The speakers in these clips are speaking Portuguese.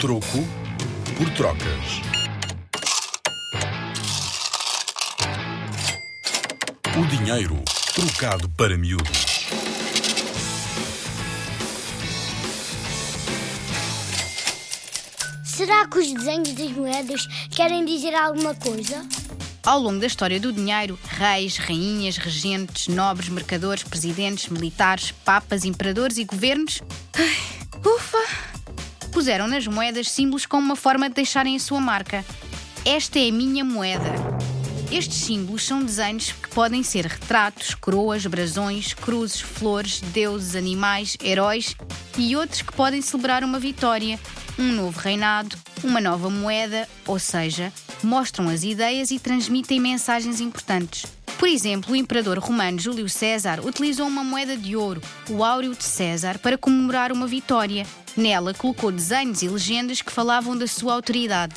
Troco por trocas. O dinheiro trocado para miúdos. Será que os desenhos das moedas querem dizer alguma coisa? Ao longo da história do dinheiro, reis, rainhas, regentes, nobres, mercadores, presidentes, militares, papas, imperadores e governos. Ai, ufa! Puseram nas moedas símbolos como uma forma de deixarem a sua marca. Esta é a minha moeda. Estes símbolos são desenhos que podem ser retratos, coroas, brasões, cruzes, flores, deuses, animais, heróis e outros que podem celebrar uma vitória, um novo reinado, uma nova moeda, ou seja, mostram as ideias e transmitem mensagens importantes. Por exemplo, o imperador romano Júlio César utilizou uma moeda de ouro, o Áureo de César, para comemorar uma vitória. Nela colocou desenhos e legendas que falavam da sua autoridade.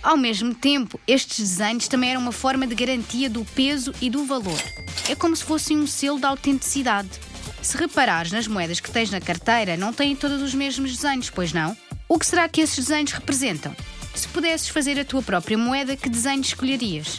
Ao mesmo tempo, estes desenhos também eram uma forma de garantia do peso e do valor. É como se fossem um selo de autenticidade. Se reparares nas moedas que tens na carteira, não têm todos os mesmos desenhos, pois não? O que será que esses desenhos representam? Se pudesses fazer a tua própria moeda, que desenho escolherias?